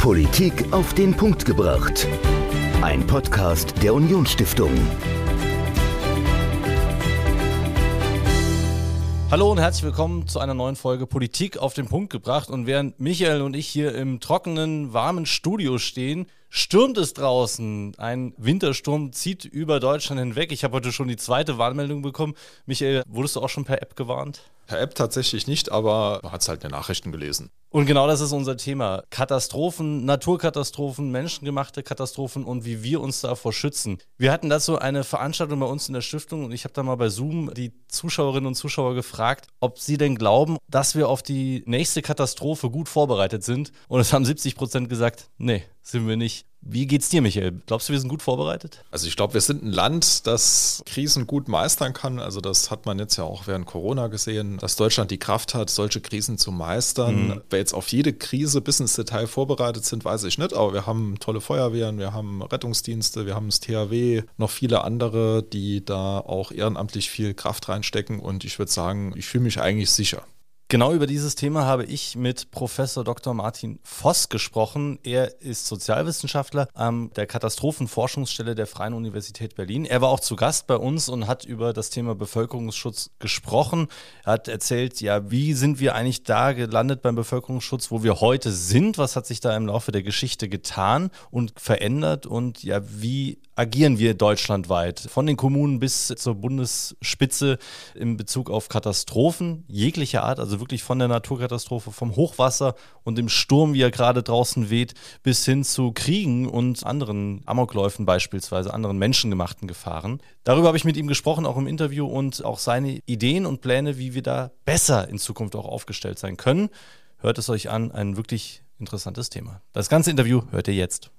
Politik auf den Punkt gebracht. Ein Podcast der Unionsstiftung. Hallo und herzlich willkommen zu einer neuen Folge Politik auf den Punkt gebracht. Und während Michael und ich hier im trockenen, warmen Studio stehen, stürmt es draußen. Ein Wintersturm zieht über Deutschland hinweg. Ich habe heute schon die zweite Warnmeldung bekommen. Michael, wurdest du auch schon per App gewarnt? Per App tatsächlich nicht, aber man hat es halt in den Nachrichten gelesen. Und genau das ist unser Thema. Katastrophen, Naturkatastrophen, menschengemachte Katastrophen und wie wir uns davor schützen. Wir hatten dazu eine Veranstaltung bei uns in der Stiftung und ich habe da mal bei Zoom die Zuschauerinnen und Zuschauer gefragt, ob sie denn glauben, dass wir auf die nächste Katastrophe gut vorbereitet sind. Und es haben 70 Prozent gesagt, nee, sind wir nicht. Wie geht's dir, Michael? Glaubst du, wir sind gut vorbereitet? Also ich glaube, wir sind ein Land, das Krisen gut meistern kann. Also das hat man jetzt ja auch während Corona gesehen, dass Deutschland die Kraft hat, solche Krisen zu meistern. Mhm. Wer jetzt auf jede Krise bis ins Detail vorbereitet sind, weiß ich nicht. Aber wir haben tolle Feuerwehren, wir haben Rettungsdienste, wir haben das THW, noch viele andere, die da auch ehrenamtlich viel Kraft reinstecken. Und ich würde sagen, ich fühle mich eigentlich sicher. Genau über dieses Thema habe ich mit Professor Dr. Martin Voss gesprochen. Er ist Sozialwissenschaftler an der Katastrophenforschungsstelle der Freien Universität Berlin. Er war auch zu Gast bei uns und hat über das Thema Bevölkerungsschutz gesprochen. Er hat erzählt, ja, wie sind wir eigentlich da gelandet beim Bevölkerungsschutz, wo wir heute sind? Was hat sich da im Laufe der Geschichte getan und verändert? Und ja, wie agieren wir deutschlandweit, von den Kommunen bis zur Bundesspitze in Bezug auf Katastrophen jeglicher Art, also wirklich von der Naturkatastrophe, vom Hochwasser und dem Sturm, wie er gerade draußen weht, bis hin zu Kriegen und anderen Amokläufen beispielsweise, anderen menschengemachten Gefahren. Darüber habe ich mit ihm gesprochen, auch im Interview und auch seine Ideen und Pläne, wie wir da besser in Zukunft auch aufgestellt sein können. Hört es euch an, ein wirklich interessantes Thema. Das ganze Interview hört ihr jetzt.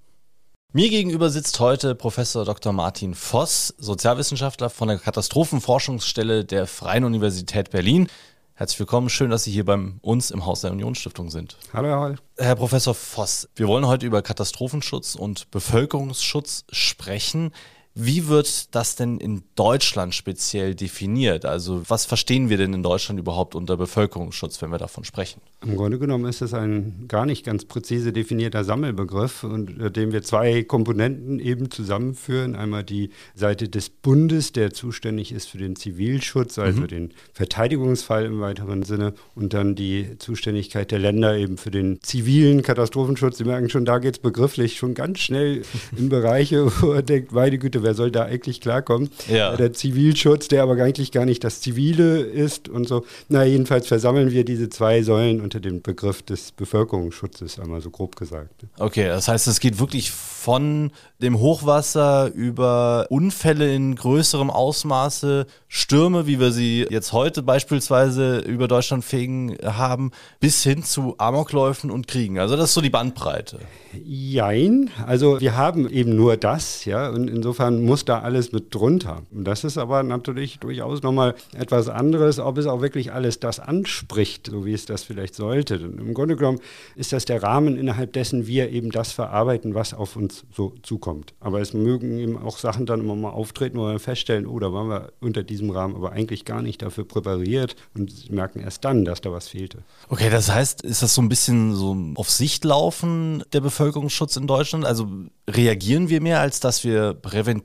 Mir gegenüber sitzt heute Professor Dr. Martin Voss, Sozialwissenschaftler von der Katastrophenforschungsstelle der Freien Universität Berlin. Herzlich willkommen, schön, dass Sie hier bei uns im Haus der Unionsstiftung sind. Hallo, Herr Holl. Herr Professor Voss, wir wollen heute über Katastrophenschutz und Bevölkerungsschutz sprechen. Wie wird das denn in Deutschland speziell definiert? Also was verstehen wir denn in Deutschland überhaupt unter Bevölkerungsschutz, wenn wir davon sprechen? Im Grunde genommen ist es ein gar nicht ganz präzise definierter Sammelbegriff, unter dem wir zwei Komponenten eben zusammenführen. Einmal die Seite des Bundes, der zuständig ist für den Zivilschutz, also mhm. den Verteidigungsfall im weiteren Sinne, und dann die Zuständigkeit der Länder eben für den zivilen Katastrophenschutz. Sie merken schon, da geht es begrifflich schon ganz schnell in Bereiche, wo er denkt, meine Güte, wer soll da eigentlich klarkommen? Ja. Der Zivilschutz, der aber eigentlich gar nicht das Zivile ist und so. Na, jedenfalls versammeln wir diese zwei Säulen unter dem Begriff des Bevölkerungsschutzes, einmal so grob gesagt. Okay, das heißt, es geht wirklich von dem Hochwasser über Unfälle in größerem Ausmaße, Stürme, wie wir sie jetzt heute beispielsweise über Deutschland fegen haben, bis hin zu Amokläufen und Kriegen. Also das ist so die Bandbreite. Jein, also wir haben eben nur das, ja, und insofern muss da alles mit drunter. Und das ist aber natürlich durchaus nochmal etwas anderes, ob es auch wirklich alles das anspricht, so wie es das vielleicht sollte. Und Im Grunde genommen ist das der Rahmen, innerhalb dessen wir eben das verarbeiten, was auf uns so zukommt. Aber es mögen eben auch Sachen dann immer mal auftreten, wo wir feststellen, oh, da waren wir unter diesem Rahmen aber eigentlich gar nicht dafür präpariert und merken erst dann, dass da was fehlte. Okay, das heißt, ist das so ein bisschen so auf Sicht laufen, der Bevölkerungsschutz in Deutschland? Also reagieren wir mehr, als dass wir präventiv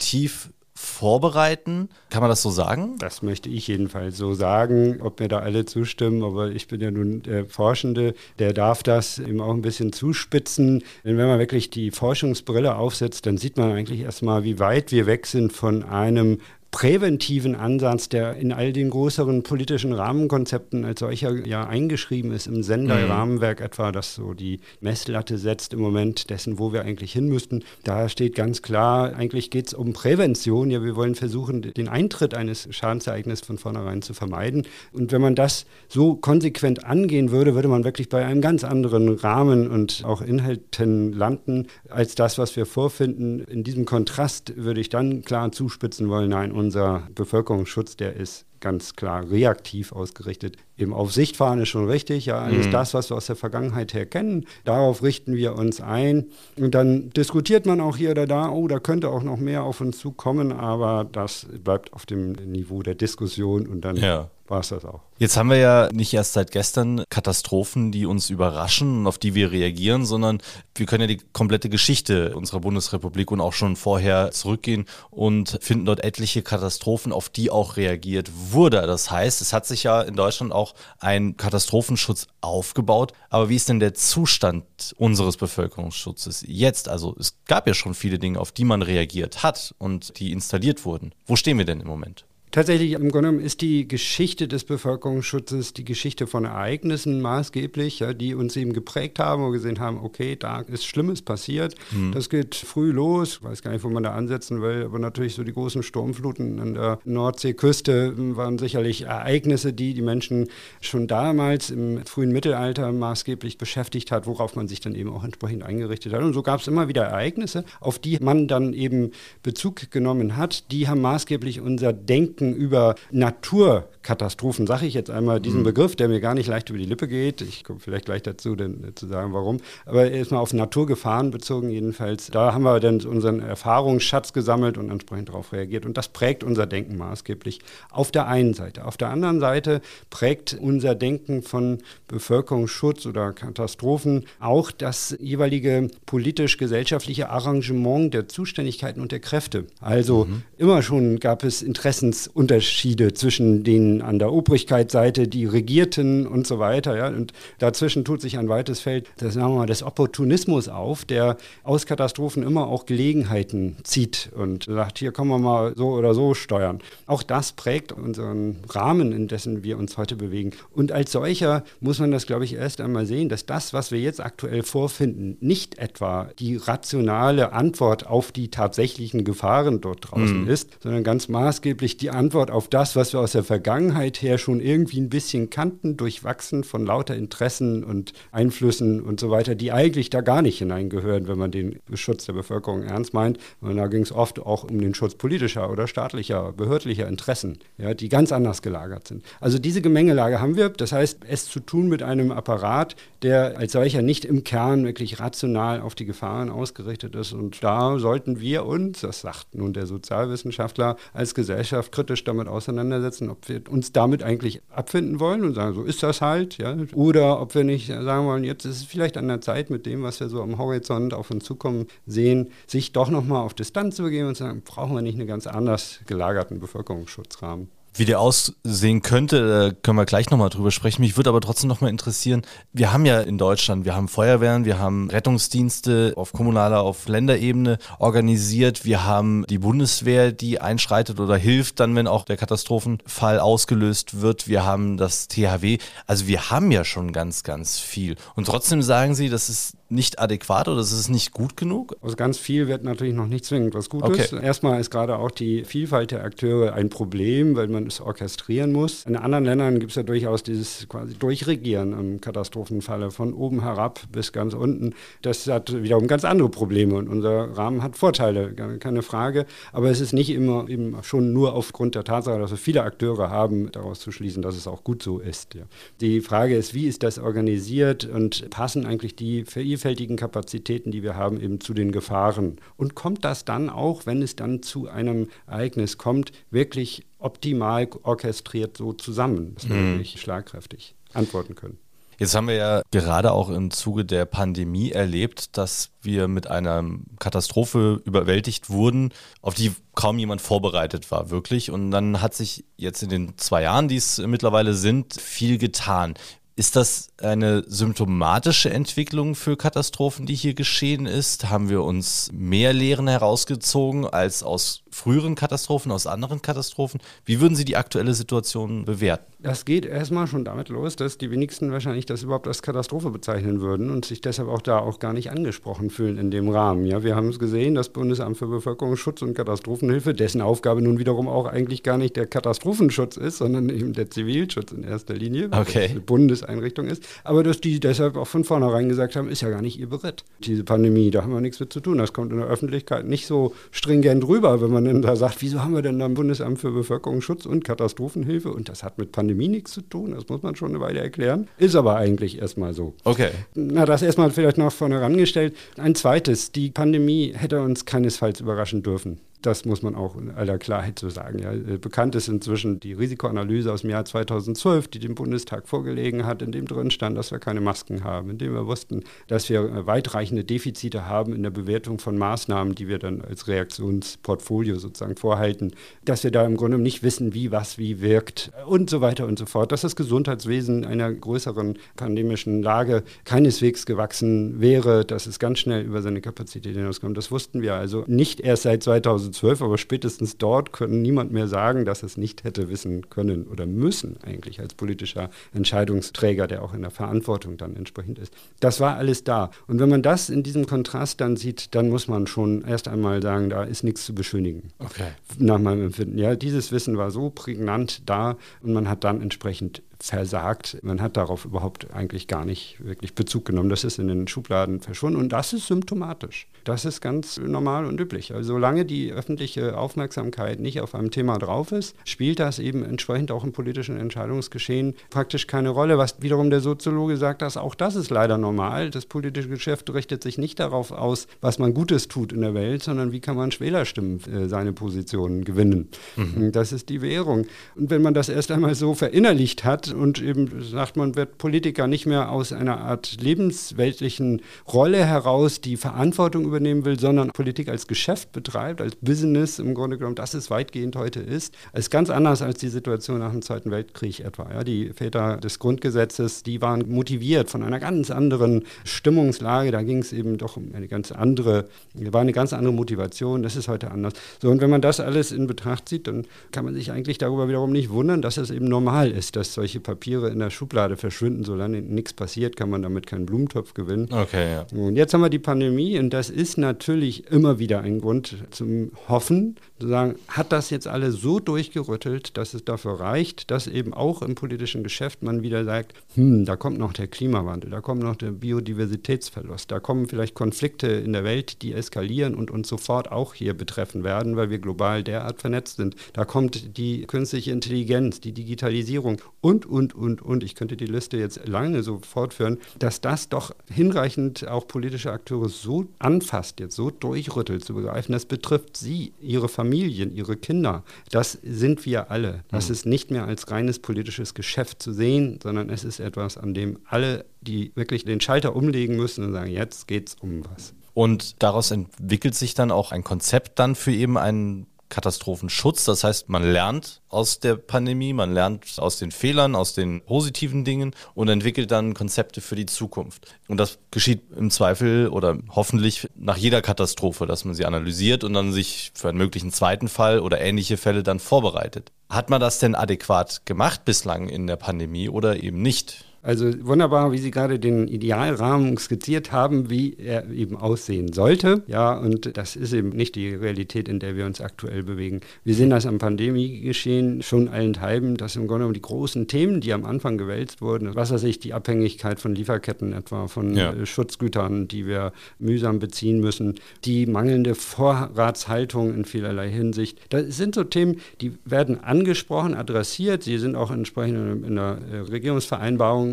vorbereiten. Kann man das so sagen? Das möchte ich jedenfalls so sagen. Ob mir da alle zustimmen, aber ich bin ja nun der Forschende, der darf das eben auch ein bisschen zuspitzen. Denn wenn man wirklich die Forschungsbrille aufsetzt, dann sieht man eigentlich erstmal, wie weit wir weg sind von einem präventiven Ansatz, der in all den größeren politischen Rahmenkonzepten als solcher ja eingeschrieben ist, im Sender-Rahmenwerk etwa, das so die Messlatte setzt im Moment dessen, wo wir eigentlich hin müssten. Da steht ganz klar, eigentlich geht es um Prävention. Ja, wir wollen versuchen, den Eintritt eines Schadensereignisses von vornherein zu vermeiden. Und wenn man das so konsequent angehen würde, würde man wirklich bei einem ganz anderen Rahmen und auch Inhalten landen, als das, was wir vorfinden. In diesem Kontrast würde ich dann klar zuspitzen wollen, nein, unser Bevölkerungsschutz, der ist ganz klar reaktiv ausgerichtet. Eben auf Sicht fahren ist schon richtig, ja, alles mhm. das, was wir aus der Vergangenheit her kennen, darauf richten wir uns ein. Und dann diskutiert man auch hier oder da, oh, da könnte auch noch mehr auf uns zukommen, aber das bleibt auf dem Niveau der Diskussion und dann ja war es das auch. Jetzt haben wir ja nicht erst seit gestern Katastrophen, die uns überraschen und auf die wir reagieren, sondern wir können ja die komplette Geschichte unserer Bundesrepublik und auch schon vorher zurückgehen und finden dort etliche Katastrophen, auf die auch reagiert wurde. Das heißt, es hat sich ja in Deutschland auch ein Katastrophenschutz aufgebaut. Aber wie ist denn der Zustand unseres Bevölkerungsschutzes jetzt? Also es gab ja schon viele Dinge, auf die man reagiert hat und die installiert wurden. Wo stehen wir denn im Moment? Tatsächlich, im Grunde genommen ist die Geschichte des Bevölkerungsschutzes die Geschichte von Ereignissen maßgeblich, ja, die uns eben geprägt haben, wo wir gesehen haben, okay, da ist Schlimmes passiert. Mhm. Das geht früh los, ich weiß gar nicht, wo man da ansetzen will, aber natürlich so die großen Sturmfluten an der Nordseeküste waren sicherlich Ereignisse, die die Menschen schon damals im frühen Mittelalter maßgeblich beschäftigt hat, worauf man sich dann eben auch entsprechend eingerichtet hat. Und so gab es immer wieder Ereignisse, auf die man dann eben Bezug genommen hat. Die haben maßgeblich unser Denken Gedanken über Naturkatastrophen, sage ich jetzt einmal diesen mhm. Begriff, der mir gar nicht leicht über die Lippe geht. Ich komme vielleicht gleich dazu, denn, äh, zu sagen, warum. Aber erstmal auf Naturgefahren bezogen jedenfalls. Da haben wir dann unseren Erfahrungsschatz gesammelt und entsprechend darauf reagiert. Und das prägt unser Denken maßgeblich auf der einen Seite. Auf der anderen Seite prägt unser Denken von Bevölkerungsschutz oder Katastrophen auch das jeweilige politisch-gesellschaftliche Arrangement der Zuständigkeiten und der Kräfte. Also mhm. immer schon gab es Interessens Unterschiede zwischen den an der Obrigkeitsseite, die Regierten und so weiter. Ja. Und dazwischen tut sich ein weites Feld das, sagen wir mal, des Opportunismus auf, der aus Katastrophen immer auch Gelegenheiten zieht und sagt, hier können wir mal so oder so steuern. Auch das prägt unseren Rahmen, in dessen wir uns heute bewegen. Und als solcher muss man das, glaube ich, erst einmal sehen, dass das, was wir jetzt aktuell vorfinden, nicht etwa die rationale Antwort auf die tatsächlichen Gefahren dort draußen mhm. ist, sondern ganz maßgeblich die Antwort auf das, was wir aus der Vergangenheit her schon irgendwie ein bisschen kannten, durchwachsen von lauter Interessen und Einflüssen und so weiter, die eigentlich da gar nicht hineingehören, wenn man den Schutz der Bevölkerung ernst meint. Und da ging es oft auch um den Schutz politischer oder staatlicher, behördlicher Interessen, ja, die ganz anders gelagert sind. Also diese Gemengelage haben wir. Das heißt, es zu tun mit einem Apparat, der als solcher nicht im Kern wirklich rational auf die Gefahren ausgerichtet ist. Und da sollten wir uns, das sagt nun der Sozialwissenschaftler, als Gesellschaft kritisch kritisch damit auseinandersetzen, ob wir uns damit eigentlich abfinden wollen und sagen, so ist das halt, ja, oder ob wir nicht sagen wollen, jetzt ist es vielleicht an der Zeit mit dem, was wir so am Horizont auf uns zukommen sehen, sich doch nochmal auf Distanz zu begeben und sagen, brauchen wir nicht einen ganz anders gelagerten Bevölkerungsschutzrahmen. Wie der aussehen könnte, können wir gleich nochmal drüber sprechen. Mich würde aber trotzdem nochmal interessieren, wir haben ja in Deutschland, wir haben Feuerwehren, wir haben Rettungsdienste auf kommunaler, auf Länderebene organisiert, wir haben die Bundeswehr, die einschreitet oder hilft dann, wenn auch der Katastrophenfall ausgelöst wird. Wir haben das THW. Also wir haben ja schon ganz, ganz viel. Und trotzdem sagen Sie, das ist nicht adäquat oder ist es nicht gut genug? Also ganz viel wird natürlich noch nicht zwingend was Gutes. Okay. Erstmal ist gerade auch die Vielfalt der Akteure ein Problem, weil man es orchestrieren muss. In anderen Ländern gibt es ja durchaus dieses quasi Durchregieren im Katastrophenfalle von oben herab bis ganz unten. Das hat wiederum ganz andere Probleme und unser Rahmen hat Vorteile, keine Frage. Aber es ist nicht immer eben schon nur aufgrund der Tatsache, dass wir viele Akteure haben, daraus zu schließen, dass es auch gut so ist. Ja. Die Frage ist, wie ist das organisiert und passen eigentlich die für vielfältigen Kapazitäten, die wir haben, eben zu den Gefahren. Und kommt das dann auch, wenn es dann zu einem Ereignis kommt, wirklich optimal orchestriert so zusammen, dass wir mhm. wirklich schlagkräftig antworten können? Jetzt haben wir ja gerade auch im Zuge der Pandemie erlebt, dass wir mit einer Katastrophe überwältigt wurden, auf die kaum jemand vorbereitet war, wirklich. Und dann hat sich jetzt in den zwei Jahren, die es mittlerweile sind, viel getan. Ist das eine symptomatische Entwicklung für Katastrophen, die hier geschehen ist? Haben wir uns mehr Lehren herausgezogen als aus früheren Katastrophen, aus anderen Katastrophen? Wie würden Sie die aktuelle Situation bewerten? Das geht erstmal schon damit los, dass die wenigsten wahrscheinlich das überhaupt als Katastrophe bezeichnen würden und sich deshalb auch da auch gar nicht angesprochen fühlen in dem Rahmen. Ja, wir haben es gesehen, das Bundesamt für Bevölkerungsschutz und Katastrophenhilfe, dessen Aufgabe nun wiederum auch eigentlich gar nicht der Katastrophenschutz ist, sondern eben der Zivilschutz in erster Linie, weil okay. das eine Bundeseinrichtung ist. Aber dass die deshalb auch von vornherein gesagt haben, ist ja gar nicht ihr Beritt. Diese Pandemie, da haben wir nichts mit zu tun. Das kommt in der Öffentlichkeit nicht so stringent rüber, wenn man dann da sagt, wieso haben wir denn da ein Bundesamt für Bevölkerungsschutz und Katastrophenhilfe und das hat mit Pandemie nichts zu tun. Das muss man schon eine Weile erklären. Ist aber eigentlich erstmal so. Okay. Na, das erstmal vielleicht noch vorne herangestellt. Ein zweites, die Pandemie hätte uns keinesfalls überraschen dürfen. Das muss man auch in aller Klarheit so sagen. Ja. Äh, bekannt ist inzwischen die Risikoanalyse aus dem Jahr 2012, die dem Bundestag vorgelegen hat, in dem drin stand, dass wir keine Masken haben, in dem wir wussten, dass wir äh, weitreichende Defizite haben in der Bewertung von Maßnahmen, die wir dann als Reaktionsportfolio sozusagen vorhalten, dass wir da im Grunde nicht wissen, wie was wie wirkt und so weiter und so fort, dass das Gesundheitswesen einer größeren pandemischen Lage keineswegs gewachsen wäre, dass es ganz schnell über seine Kapazität hinauskommt. Das wussten wir also nicht erst seit 2012. 2012, aber spätestens dort können niemand mehr sagen, dass es nicht hätte wissen können oder müssen eigentlich als politischer Entscheidungsträger, der auch in der Verantwortung dann entsprechend ist. Das war alles da. Und wenn man das in diesem Kontrast dann sieht, dann muss man schon erst einmal sagen, da ist nichts zu beschönigen. Okay. Nach meinem Empfinden. Ja, dieses Wissen war so prägnant da und man hat dann entsprechend versagt. Man hat darauf überhaupt eigentlich gar nicht wirklich Bezug genommen. Das ist in den Schubladen verschwunden und das ist symptomatisch. Das ist ganz normal und üblich. Also solange die öffentliche Aufmerksamkeit nicht auf einem Thema drauf ist, spielt das eben entsprechend auch im politischen Entscheidungsgeschehen praktisch keine Rolle. Was wiederum der Soziologe sagt, dass auch das ist leider normal. Das politische Geschäft richtet sich nicht darauf aus, was man Gutes tut in der Welt, sondern wie kann man Wählerstimmen äh, seine Positionen gewinnen. Mhm. Das ist die Währung. Und wenn man das erst einmal so verinnerlicht hat, und eben sagt man, wird Politiker nicht mehr aus einer Art lebensweltlichen Rolle heraus die Verantwortung übernehmen will, sondern Politik als Geschäft betreibt, als Business im Grunde genommen, das es weitgehend heute ist. Ist ganz anders als die Situation nach dem Zweiten Weltkrieg etwa. Ja, die Väter des Grundgesetzes, die waren motiviert von einer ganz anderen Stimmungslage. Da ging es eben doch um eine ganz andere, war eine ganz andere Motivation. Das ist heute anders. So, und wenn man das alles in Betracht zieht, dann kann man sich eigentlich darüber wiederum nicht wundern, dass es eben normal ist, dass solche solche Papiere in der Schublade verschwinden, solange nichts passiert, kann man damit keinen Blumentopf gewinnen. Okay, ja. Und jetzt haben wir die Pandemie und das ist natürlich immer wieder ein Grund zum Hoffen, zu sagen, hat das jetzt alles so durchgerüttelt, dass es dafür reicht, dass eben auch im politischen Geschäft man wieder sagt, hm, da kommt noch der Klimawandel, da kommt noch der Biodiversitätsverlust, da kommen vielleicht Konflikte in der Welt, die eskalieren und uns sofort auch hier betreffen werden, weil wir global derart vernetzt sind. Da kommt die künstliche Intelligenz, die Digitalisierung und und, und, und, ich könnte die Liste jetzt lange so fortführen, dass das doch hinreichend auch politische Akteure so anfasst, jetzt so durchrüttelt, zu begreifen, das betrifft sie, ihre Familien, ihre Kinder. Das sind wir alle. Das mhm. ist nicht mehr als reines politisches Geschäft zu sehen, sondern es ist etwas, an dem alle, die wirklich den Schalter umlegen müssen und sagen, jetzt geht's um was. Und daraus entwickelt sich dann auch ein Konzept dann für eben einen Katastrophenschutz. Das heißt, man lernt aus der Pandemie, man lernt aus den Fehlern, aus den positiven Dingen und entwickelt dann Konzepte für die Zukunft. Und das geschieht im Zweifel oder hoffentlich nach jeder Katastrophe, dass man sie analysiert und dann sich für einen möglichen zweiten Fall oder ähnliche Fälle dann vorbereitet. Hat man das denn adäquat gemacht bislang in der Pandemie oder eben nicht? Also wunderbar, wie Sie gerade den Idealrahmen skizziert haben, wie er eben aussehen sollte. Ja, und das ist eben nicht die Realität, in der wir uns aktuell bewegen. Wir sehen das am Pandemiegeschehen schon allenthalben, dass im Grunde genommen die großen Themen, die am Anfang gewälzt wurden, was weiß ich, die Abhängigkeit von Lieferketten etwa, von ja. Schutzgütern, die wir mühsam beziehen müssen, die mangelnde Vorratshaltung in vielerlei Hinsicht. Das sind so Themen, die werden angesprochen, adressiert. Sie sind auch entsprechend in der äh,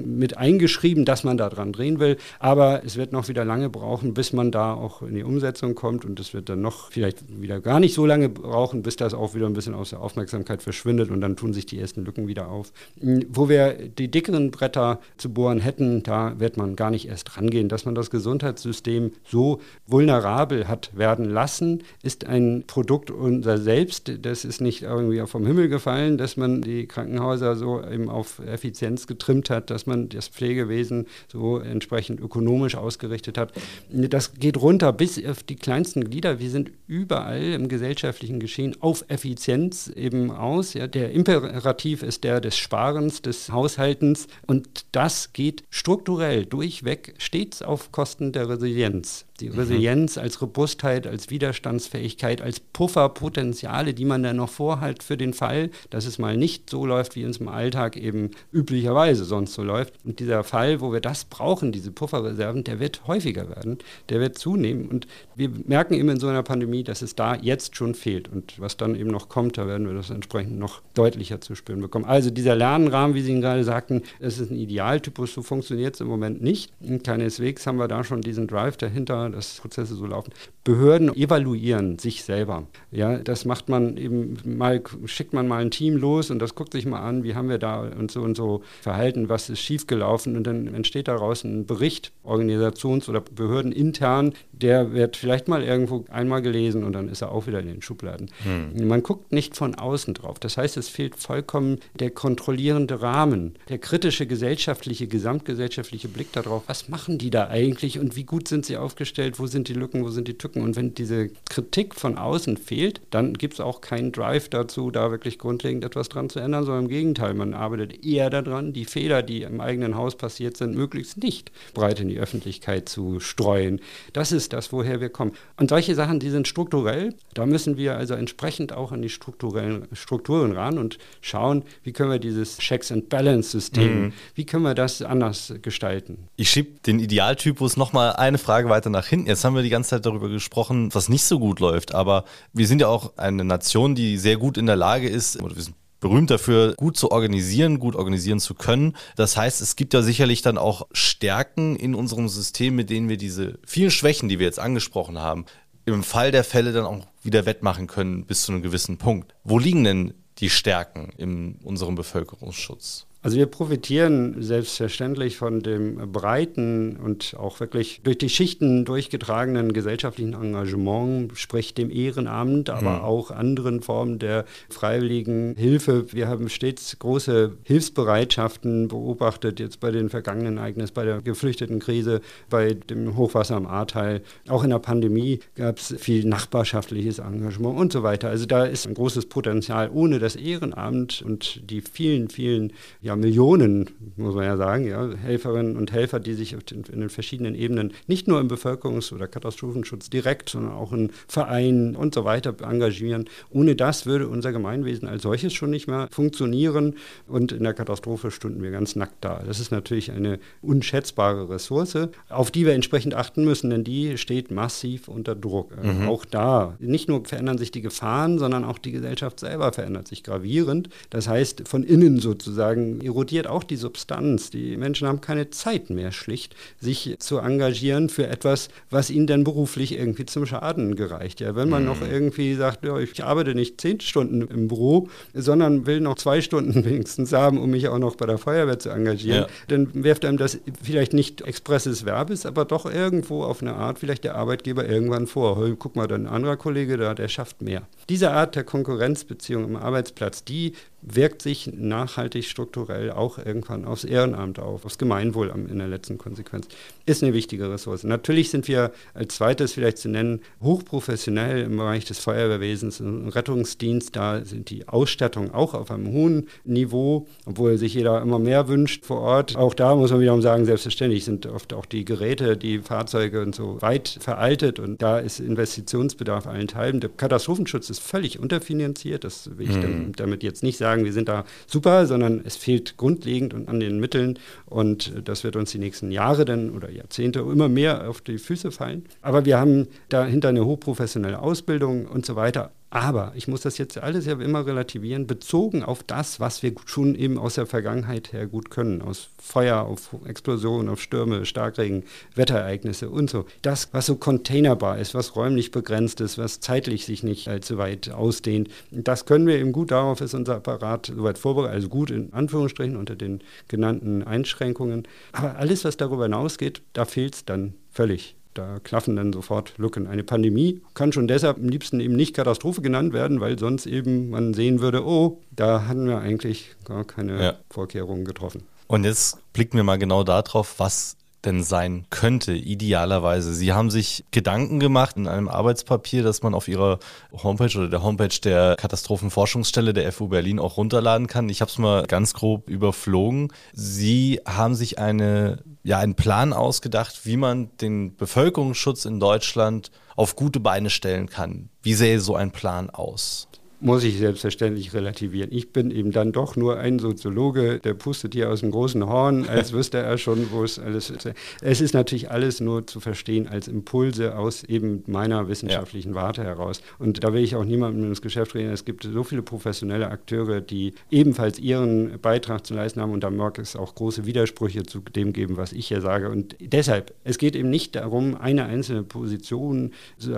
Mit eingeschrieben, dass man da dran drehen will. Aber es wird noch wieder lange brauchen, bis man da auch in die Umsetzung kommt. Und es wird dann noch vielleicht wieder gar nicht so lange brauchen, bis das auch wieder ein bisschen aus der Aufmerksamkeit verschwindet. Und dann tun sich die ersten Lücken wieder auf. Hm, wo wir die dickeren Bretter zu bohren hätten, da wird man gar nicht erst rangehen. Dass man das Gesundheitssystem so vulnerabel hat werden lassen, ist ein Produkt unser Selbst. Das ist nicht irgendwie vom Himmel gefallen, dass man die Krankenhäuser so eben auf Effizienz getrimmt hat, dass man man das Pflegewesen so entsprechend ökonomisch ausgerichtet hat. Das geht runter bis auf die kleinsten Glieder. Wir sind überall im gesellschaftlichen Geschehen auf Effizienz eben aus. Ja. Der Imperativ ist der des Sparens, des Haushaltens und das geht strukturell durchweg stets auf Kosten der Resilienz. Die mhm. Resilienz als Robustheit, als Widerstandsfähigkeit, als Pufferpotenziale, die man dann noch vorhat für den Fall, dass es mal nicht so läuft, wie es im Alltag eben üblicherweise sonst so läuft. Und dieser Fall, wo wir das brauchen, diese Pufferreserven, der wird häufiger werden, der wird zunehmen. Und wir merken eben in so einer Pandemie, dass es da jetzt schon fehlt. Und was dann eben noch kommt, da werden wir das entsprechend noch deutlicher zu spüren bekommen. Also dieser Lernrahmen, wie Sie ihn gerade sagten, es ist ein Idealtypus, so funktioniert es im Moment nicht. Und keineswegs haben wir da schon diesen Drive dahinter, dass Prozesse so laufen. Behörden evaluieren sich selber. Ja, das macht man eben mal, schickt man mal ein Team los und das guckt sich mal an, wie haben wir da und so und so verhalten, was ist schiefgelaufen und dann entsteht daraus ein Bericht, organisations- oder behördenintern, der wird vielleicht mal irgendwo einmal gelesen und dann ist er auch wieder in den Schubladen. Hm. Man guckt nicht von außen drauf. Das heißt, es fehlt vollkommen der kontrollierende Rahmen, der kritische gesellschaftliche, gesamtgesellschaftliche Blick darauf, was machen die da eigentlich und wie gut sind sie aufgestellt, wo sind die Lücken, wo sind die Tücken. Und wenn diese Kritik von außen fehlt, dann gibt es auch keinen Drive dazu, da wirklich grundlegend etwas dran zu ändern, sondern im Gegenteil, man arbeitet eher daran, die Fehler, die im eigenen Haus passiert sind, möglichst nicht breit in die Öffentlichkeit zu streuen. Das ist das, woher wir kommen. Und solche Sachen, die sind strukturell. Da müssen wir also entsprechend auch an die strukturellen Strukturen ran und schauen, wie können wir dieses Checks and Balance System, mhm. wie können wir das anders gestalten. Ich schiebe den Idealtypus nochmal eine Frage weiter nach hinten. Jetzt haben wir die ganze Zeit darüber gesprochen, was nicht so gut läuft. Aber wir sind ja auch eine Nation, die sehr gut in der Lage ist, oder wir sind berühmt dafür, gut zu organisieren, gut organisieren zu können. Das heißt, es gibt ja sicherlich dann auch Stärken in unserem System, mit denen wir diese vielen Schwächen, die wir jetzt angesprochen haben, im Fall der Fälle dann auch wieder wettmachen können bis zu einem gewissen Punkt. Wo liegen denn die Stärken in unserem Bevölkerungsschutz? Also wir profitieren selbstverständlich von dem breiten und auch wirklich durch die Schichten durchgetragenen gesellschaftlichen Engagement, sprich dem Ehrenamt, aber mhm. auch anderen Formen der freiwilligen Hilfe. Wir haben stets große Hilfsbereitschaften beobachtet, jetzt bei den vergangenen Ereignissen, bei der Geflüchtetenkrise, bei dem Hochwasser am Ahrteil. Auch in der Pandemie gab es viel nachbarschaftliches Engagement und so weiter. Also da ist ein großes Potenzial. Ohne das Ehrenamt und die vielen, vielen ja, ja, Millionen, muss man ja sagen, ja, Helferinnen und Helfer, die sich in, in den verschiedenen Ebenen nicht nur im Bevölkerungs- oder Katastrophenschutz direkt, sondern auch in Vereinen und so weiter engagieren. Ohne das würde unser Gemeinwesen als solches schon nicht mehr funktionieren und in der Katastrophe stünden wir ganz nackt da. Das ist natürlich eine unschätzbare Ressource, auf die wir entsprechend achten müssen, denn die steht massiv unter Druck. Mhm. Auch da, nicht nur verändern sich die Gefahren, sondern auch die Gesellschaft selber verändert sich gravierend. Das heißt, von innen sozusagen erodiert auch die Substanz. Die Menschen haben keine Zeit mehr, schlicht, sich zu engagieren für etwas, was ihnen dann beruflich irgendwie zum Schaden gereicht. Ja, wenn man mhm. noch irgendwie sagt, ja, ich arbeite nicht zehn Stunden im Büro, sondern will noch zwei Stunden wenigstens haben, um mich auch noch bei der Feuerwehr zu engagieren, ja. dann werft einem das vielleicht nicht expresses Verbes, aber doch irgendwo auf eine Art vielleicht der Arbeitgeber irgendwann vor. Hey, guck mal, ein anderer Kollege da, der schafft mehr. Diese Art der Konkurrenzbeziehung am Arbeitsplatz, die wirkt sich nachhaltig strukturell auch irgendwann aufs Ehrenamt auf, aufs Gemeinwohl in der letzten Konsequenz. Ist eine wichtige Ressource. Natürlich sind wir als zweites vielleicht zu nennen hochprofessionell im Bereich des Feuerwehrwesens und Rettungsdienst. Da sind die Ausstattungen auch auf einem hohen Niveau, obwohl sich jeder immer mehr wünscht vor Ort. Auch da muss man wiederum sagen, selbstverständlich sind oft auch die Geräte, die Fahrzeuge und so weit veraltet und da ist Investitionsbedarf allen Teilen. Der Katastrophenschutz ist völlig unterfinanziert. Das will ich hm. damit jetzt nicht sagen sagen, wir sind da super, sondern es fehlt grundlegend an den Mitteln und das wird uns die nächsten Jahre dann oder Jahrzehnte immer mehr auf die Füße fallen. Aber wir haben dahinter eine hochprofessionelle Ausbildung und so weiter. Aber ich muss das jetzt alles ja immer relativieren, bezogen auf das, was wir schon eben aus der Vergangenheit her gut können, aus Feuer, auf Explosionen, auf Stürme, Starkregen, Wetterereignisse und so. Das, was so containerbar ist, was räumlich begrenzt ist, was zeitlich sich nicht allzu weit ausdehnt, das können wir eben gut, darauf ist unser Apparat soweit vorbereitet, also gut in Anführungsstrichen unter den genannten Einschränkungen. Aber alles, was darüber hinausgeht, da fehlt es dann völlig. Da klaffen dann sofort Lücken. Eine Pandemie kann schon deshalb am liebsten eben nicht Katastrophe genannt werden, weil sonst eben man sehen würde, oh, da hatten wir eigentlich gar keine ja. Vorkehrungen getroffen. Und jetzt blicken wir mal genau darauf, was denn sein könnte, idealerweise. Sie haben sich Gedanken gemacht in einem Arbeitspapier, das man auf Ihrer Homepage oder der Homepage der Katastrophenforschungsstelle der FU Berlin auch runterladen kann. Ich habe es mal ganz grob überflogen. Sie haben sich eine, ja, einen Plan ausgedacht, wie man den Bevölkerungsschutz in Deutschland auf gute Beine stellen kann. Wie sähe so ein Plan aus? Muss ich selbstverständlich relativieren. Ich bin eben dann doch nur ein Soziologe, der pustet hier aus dem großen Horn, als wüsste er schon, wo es alles ist. Es ist natürlich alles nur zu verstehen als Impulse aus eben meiner wissenschaftlichen ja. Warte heraus. Und da will ich auch niemandem ins Geschäft reden. Es gibt so viele professionelle Akteure, die ebenfalls ihren Beitrag zu leisten haben und da mag es auch große Widersprüche zu dem geben, was ich hier sage. Und deshalb, es geht eben nicht darum, eine einzelne Position,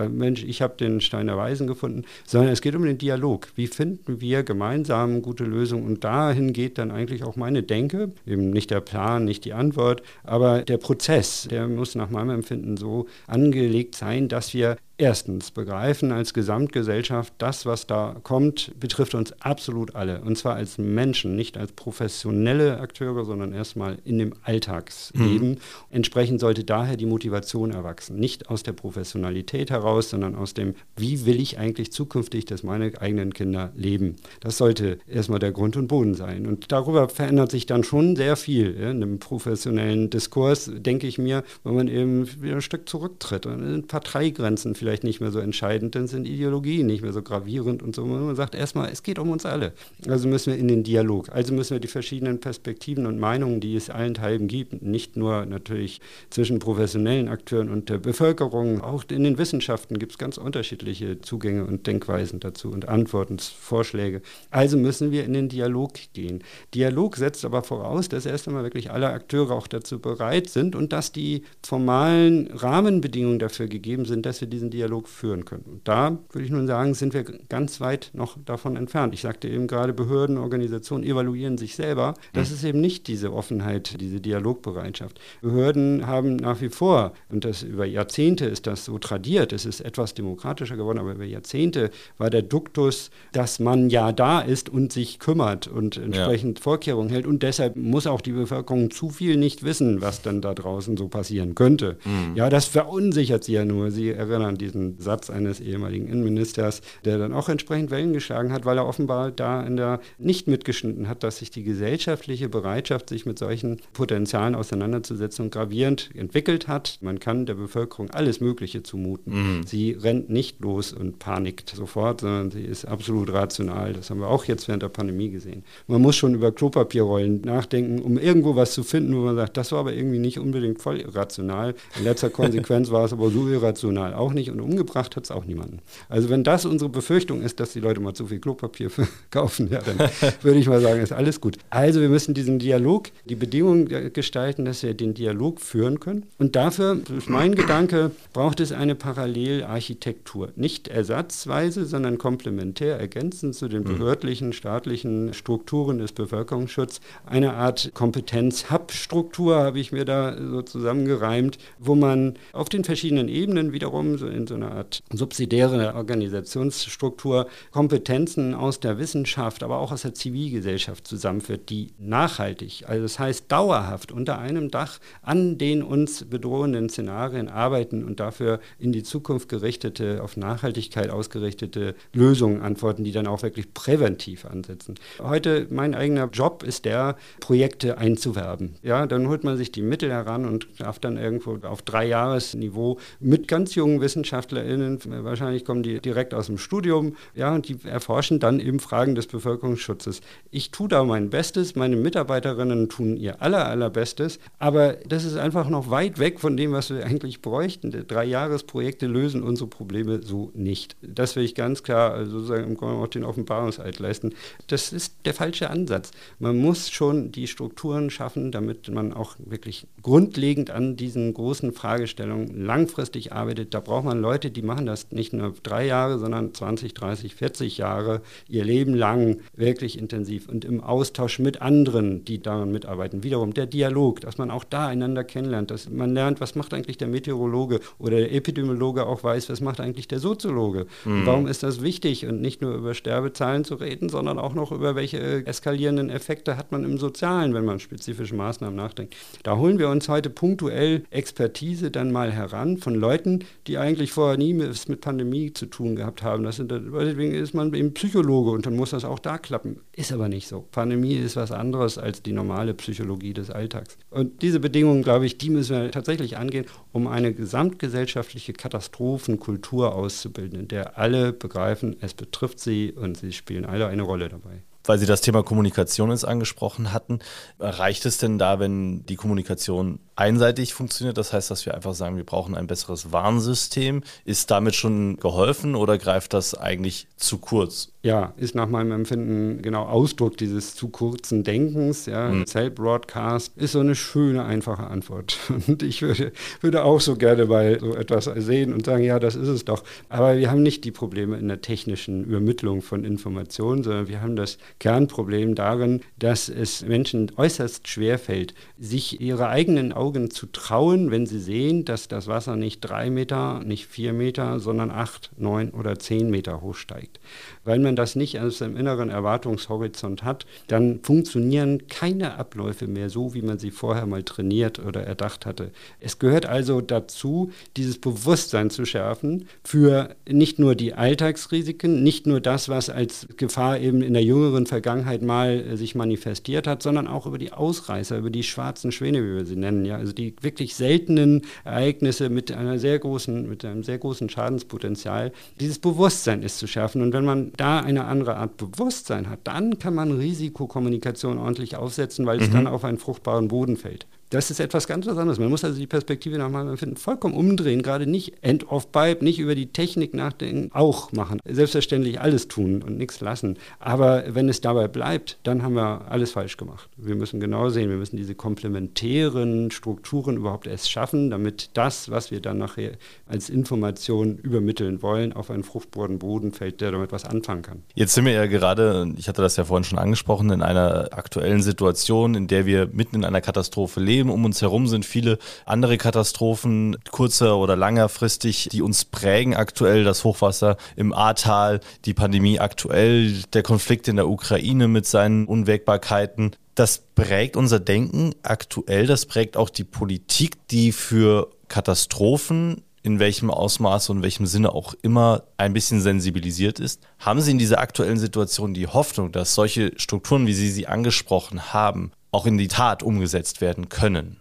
Mensch, ich habe den Stein der Weisen gefunden, sondern es geht um den Dialog. Dialog. Wie finden wir gemeinsam gute Lösungen? Und dahin geht dann eigentlich auch meine Denke, eben nicht der Plan, nicht die Antwort, aber der Prozess, der muss nach meinem Empfinden so angelegt sein, dass wir Erstens begreifen als Gesamtgesellschaft, das, was da kommt, betrifft uns absolut alle. Und zwar als Menschen, nicht als professionelle Akteure, sondern erstmal in dem Alltagsleben. Mhm. Entsprechend sollte daher die Motivation erwachsen. Nicht aus der Professionalität heraus, sondern aus dem, wie will ich eigentlich zukünftig, dass meine eigenen Kinder leben. Das sollte erstmal der Grund und Boden sein. Und darüber verändert sich dann schon sehr viel. Ja, in einem professionellen Diskurs, denke ich mir, wenn man eben wieder ein Stück zurücktritt. Parteigrenzen vielleicht vielleicht nicht mehr so entscheidend, dann sind Ideologien nicht mehr so gravierend und so. Man sagt erstmal, es geht um uns alle. Also müssen wir in den Dialog. Also müssen wir die verschiedenen Perspektiven und Meinungen, die es allenthalben gibt, nicht nur natürlich zwischen professionellen Akteuren und der Bevölkerung, auch in den Wissenschaften gibt es ganz unterschiedliche Zugänge und Denkweisen dazu und Antworten, Vorschläge. Also müssen wir in den Dialog gehen. Dialog setzt aber voraus, dass erst einmal wirklich alle Akteure auch dazu bereit sind und dass die formalen Rahmenbedingungen dafür gegeben sind, dass wir diesen Dialog führen können. Und da würde ich nun sagen, sind wir ganz weit noch davon entfernt. Ich sagte eben gerade, Behörden, Organisationen evaluieren sich selber. Das mhm. ist eben nicht diese Offenheit, diese Dialogbereitschaft. Behörden haben nach wie vor, und das über Jahrzehnte ist das so tradiert, es ist etwas demokratischer geworden, aber über Jahrzehnte war der Duktus, dass man ja da ist und sich kümmert und entsprechend ja. Vorkehrungen hält. Und deshalb muss auch die Bevölkerung zu viel nicht wissen, was dann da draußen so passieren könnte. Mhm. Ja, das verunsichert sie ja nur. Sie erinnern die diesen Satz eines ehemaligen Innenministers, der dann auch entsprechend Wellen geschlagen hat, weil er offenbar da in der nicht mitgeschnitten hat, dass sich die gesellschaftliche Bereitschaft, sich mit solchen Potenzialen auseinanderzusetzen gravierend entwickelt hat. Man kann der Bevölkerung alles Mögliche zumuten. Mhm. Sie rennt nicht los und panikt sofort, sondern sie ist absolut rational. Das haben wir auch jetzt während der Pandemie gesehen. Man muss schon über Klopapierrollen nachdenken, um irgendwo was zu finden, wo man sagt, das war aber irgendwie nicht unbedingt voll irrational. In letzter Konsequenz war es aber so irrational auch nicht und umgebracht hat es auch niemanden. Also wenn das unsere Befürchtung ist, dass die Leute mal zu viel Klopapier kaufen, ja, dann würde ich mal sagen, ist alles gut. Also wir müssen diesen Dialog, die Bedingungen gestalten, dass wir den Dialog führen können. Und dafür, das ist mein Gedanke, braucht es eine Parallelarchitektur. Nicht ersatzweise, sondern komplementär, ergänzend zu den mhm. behördlichen, staatlichen Strukturen des Bevölkerungsschutzes. Eine Art Kompetenz-Hub-Struktur habe ich mir da so zusammengereimt, wo man auf den verschiedenen Ebenen wiederum so in in so einer Art subsidiäre Organisationsstruktur Kompetenzen aus der Wissenschaft, aber auch aus der Zivilgesellschaft zusammenführt, die nachhaltig, also das heißt dauerhaft unter einem Dach an den uns bedrohenden Szenarien arbeiten und dafür in die Zukunft gerichtete, auf Nachhaltigkeit ausgerichtete Lösungen antworten, die dann auch wirklich präventiv ansetzen. Heute mein eigener Job ist der, Projekte einzuwerben. Ja, dann holt man sich die Mittel heran und darf dann irgendwo auf drei Jahresniveau mit ganz jungen Wissenschaftlern WissenschaftlerInnen, wahrscheinlich kommen die direkt aus dem Studium, ja, und die erforschen dann eben Fragen des Bevölkerungsschutzes. Ich tue da mein Bestes, meine Mitarbeiterinnen tun ihr aller, allerbestes, aber das ist einfach noch weit weg von dem, was wir eigentlich bräuchten. Drei-Jahres-Projekte lösen unsere Probleme so nicht. Das will ich ganz klar also sozusagen im Grunde auch den Offenbarungseid leisten. Das ist der falsche Ansatz. Man muss schon die Strukturen schaffen, damit man auch wirklich grundlegend an diesen großen Fragestellungen langfristig arbeitet. Da braucht man man Leute, die machen das nicht nur drei Jahre, sondern 20, 30, 40 Jahre, ihr Leben lang wirklich intensiv und im Austausch mit anderen, die daran mitarbeiten. Wiederum der Dialog, dass man auch da einander kennenlernt, dass man lernt, was macht eigentlich der Meteorologe oder der Epidemiologe auch weiß, was macht eigentlich der Soziologe. Mhm. Warum ist das wichtig und nicht nur über Sterbezahlen zu reden, sondern auch noch über welche eskalierenden Effekte hat man im Sozialen, wenn man spezifische Maßnahmen nachdenkt. Da holen wir uns heute punktuell Expertise dann mal heran von Leuten, die eigentlich vorher nie mit, mit Pandemie zu tun gehabt haben. Das sind, deswegen ist man eben Psychologe und dann muss das auch da klappen. Ist aber nicht so. Pandemie ist was anderes als die normale Psychologie des Alltags. Und diese Bedingungen, glaube ich, die müssen wir tatsächlich angehen, um eine gesamtgesellschaftliche Katastrophenkultur auszubilden, in der alle begreifen, es betrifft sie und sie spielen alle eine Rolle dabei weil Sie das Thema Kommunikation jetzt angesprochen hatten. Reicht es denn da, wenn die Kommunikation einseitig funktioniert? Das heißt, dass wir einfach sagen, wir brauchen ein besseres Warnsystem. Ist damit schon geholfen oder greift das eigentlich zu kurz? Ja, ist nach meinem Empfinden genau Ausdruck dieses zu kurzen Denkens. Ja. Mhm. Cell-Broadcast ist so eine schöne, einfache Antwort. Und ich würde, würde auch so gerne mal so etwas sehen und sagen, ja, das ist es doch. Aber wir haben nicht die Probleme in der technischen Übermittlung von Informationen, sondern wir haben das Kernproblem darin, dass es Menschen äußerst schwer fällt, sich ihre eigenen Augen zu trauen, wenn sie sehen, dass das Wasser nicht drei Meter, nicht vier Meter, sondern acht, neun oder zehn Meter hoch steigt. Weil man das nicht aus dem inneren Erwartungshorizont hat, dann funktionieren keine Abläufe mehr so, wie man sie vorher mal trainiert oder erdacht hatte. Es gehört also dazu, dieses Bewusstsein zu schärfen für nicht nur die Alltagsrisiken, nicht nur das, was als Gefahr eben in der jüngeren Vergangenheit mal äh, sich manifestiert hat, sondern auch über die Ausreißer, über die schwarzen Schwäne, wie wir sie nennen, ja, also die wirklich seltenen Ereignisse mit einer sehr großen, mit einem sehr großen Schadenspotenzial. Dieses Bewusstsein ist zu schärfen und wenn man da eine andere Art Bewusstsein hat, dann kann man Risikokommunikation ordentlich aufsetzen, weil es mhm. dann auf einen fruchtbaren Boden fällt. Das ist etwas ganz anderes. Man muss also die Perspektive nach meinem Empfinden vollkommen umdrehen, gerade nicht end of pipe, nicht über die Technik nachdenken, auch machen. Selbstverständlich alles tun und nichts lassen. Aber wenn es dabei bleibt, dann haben wir alles falsch gemacht. Wir müssen genau sehen, wir müssen diese komplementären Strukturen überhaupt erst schaffen, damit das, was wir dann nachher als Information übermitteln wollen, auf einen fruchtbaren Boden fällt, der damit was anfangen kann. Jetzt sind wir ja gerade, ich hatte das ja vorhin schon angesprochen, in einer aktuellen Situation, in der wir mitten in einer Katastrophe leben Leben um uns herum sind viele andere Katastrophen, kurzer oder langerfristig, die uns prägen. Aktuell das Hochwasser im Ahrtal, die Pandemie aktuell, der Konflikt in der Ukraine mit seinen Unwägbarkeiten. Das prägt unser Denken aktuell, das prägt auch die Politik, die für Katastrophen in welchem Ausmaß und in welchem Sinne auch immer ein bisschen sensibilisiert ist. Haben Sie in dieser aktuellen Situation die Hoffnung, dass solche Strukturen, wie Sie sie angesprochen haben, auch in die Tat umgesetzt werden können.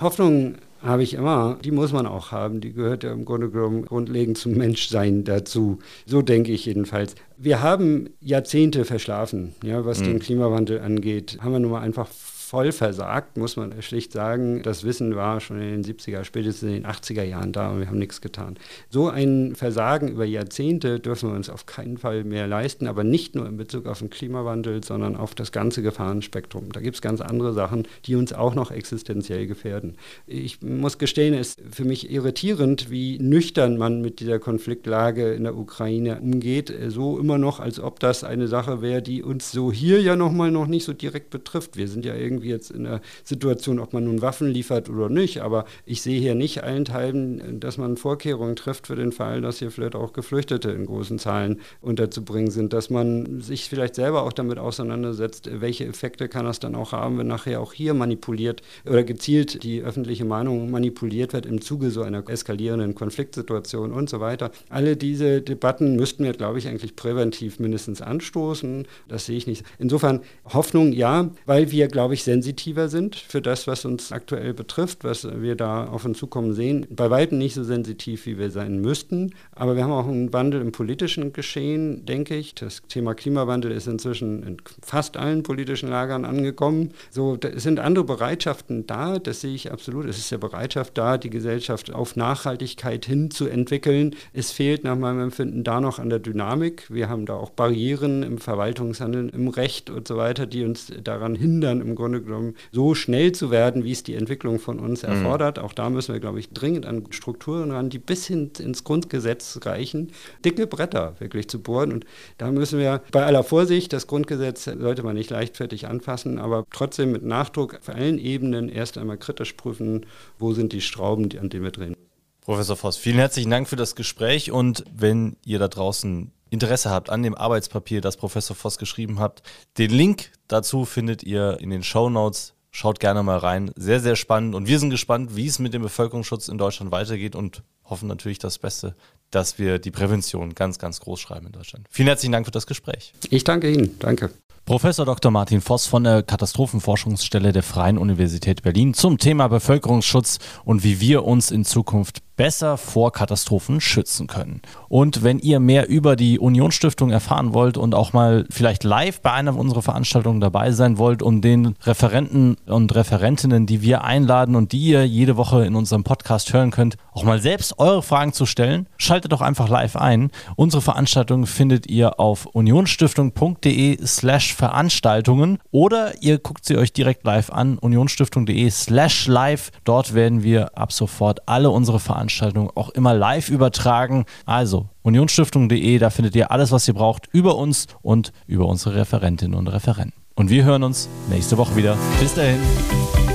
Hoffnung habe ich immer. Die muss man auch haben. Die gehört ja im Grunde genommen grundlegend zum Menschsein dazu. So denke ich jedenfalls. Wir haben Jahrzehnte verschlafen, ja, was mhm. den Klimawandel angeht. Haben wir nun mal einfach voll versagt, muss man schlicht sagen. Das Wissen war schon in den 70er, spätestens in den 80er Jahren da und wir haben nichts getan. So ein Versagen über Jahrzehnte dürfen wir uns auf keinen Fall mehr leisten, aber nicht nur in Bezug auf den Klimawandel, sondern auf das ganze Gefahrenspektrum. Da gibt es ganz andere Sachen, die uns auch noch existenziell gefährden. Ich muss gestehen, es ist für mich irritierend, wie nüchtern man mit dieser Konfliktlage in der Ukraine umgeht. So immer noch, als ob das eine Sache wäre, die uns so hier ja nochmal noch nicht so direkt betrifft. Wir sind ja irgendwie jetzt in der Situation, ob man nun Waffen liefert oder nicht. Aber ich sehe hier nicht allenthalben, dass man Vorkehrungen trifft für den Fall, dass hier vielleicht auch Geflüchtete in großen Zahlen unterzubringen sind, dass man sich vielleicht selber auch damit auseinandersetzt, welche Effekte kann das dann auch haben, wenn nachher auch hier manipuliert oder gezielt die öffentliche Meinung manipuliert wird im Zuge so einer eskalierenden Konfliktsituation und so weiter. Alle diese Debatten müssten wir, glaube ich, eigentlich präventiv mindestens anstoßen. Das sehe ich nicht. Insofern Hoffnung ja, weil wir, glaube ich, sensitiver sind für das, was uns aktuell betrifft, was wir da auf uns zukommen sehen. Bei weitem nicht so sensitiv, wie wir sein müssten. Aber wir haben auch einen Wandel im politischen Geschehen, denke ich. Das Thema Klimawandel ist inzwischen in fast allen politischen Lagern angekommen. So, es sind andere Bereitschaften da, das sehe ich absolut. Es ist ja Bereitschaft da, die Gesellschaft auf Nachhaltigkeit hinzuentwickeln. Es fehlt nach meinem Empfinden da noch an der Dynamik. Wir haben da auch Barrieren im Verwaltungshandeln, im Recht und so weiter, die uns daran hindern, im Grunde Grunde genommen so schnell zu werden, wie es die Entwicklung von uns mhm. erfordert. Auch da müssen wir, glaube ich, dringend an Strukturen ran, die bis hin ins Grundgesetz reichen, dicke Bretter wirklich zu bohren. Und da müssen wir bei aller Vorsicht, das Grundgesetz sollte man nicht leichtfertig anfassen, aber trotzdem mit Nachdruck auf allen Ebenen erst einmal kritisch prüfen, wo sind die Schrauben, an denen wir drehen. Professor Voss, vielen herzlichen Dank für das Gespräch und wenn ihr da draußen Interesse habt an dem Arbeitspapier, das Professor Voss geschrieben hat, den Link dazu findet ihr in den Show Notes. Schaut gerne mal rein. Sehr, sehr spannend. Und wir sind gespannt, wie es mit dem Bevölkerungsschutz in Deutschland weitergeht und hoffen natürlich das Beste, dass wir die Prävention ganz, ganz groß schreiben in Deutschland. Vielen herzlichen Dank für das Gespräch. Ich danke Ihnen. Danke. Professor Dr. Martin Voss von der Katastrophenforschungsstelle der Freien Universität Berlin zum Thema Bevölkerungsschutz und wie wir uns in Zukunft besser vor Katastrophen schützen können. Und wenn ihr mehr über die Unionsstiftung erfahren wollt und auch mal vielleicht live bei einer unserer Veranstaltungen dabei sein wollt, um den Referenten und Referentinnen, die wir einladen und die ihr jede Woche in unserem Podcast hören könnt, auch mal selbst eure Fragen zu stellen, schaltet doch einfach live ein. Unsere Veranstaltung findet ihr auf unionsstiftung.de slash Veranstaltungen oder ihr guckt sie euch direkt live an, unionsstiftung.de slash live. Dort werden wir ab sofort alle unsere Veranstaltungen auch immer live übertragen. Also unionsstiftung.de, da findet ihr alles, was ihr braucht über uns und über unsere Referentinnen und Referenten. Und wir hören uns nächste Woche wieder. Bis dahin.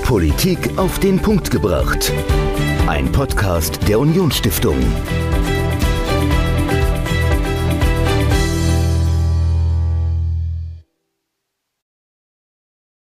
Politik auf den Punkt gebracht. Ein Podcast der Unionsstiftung.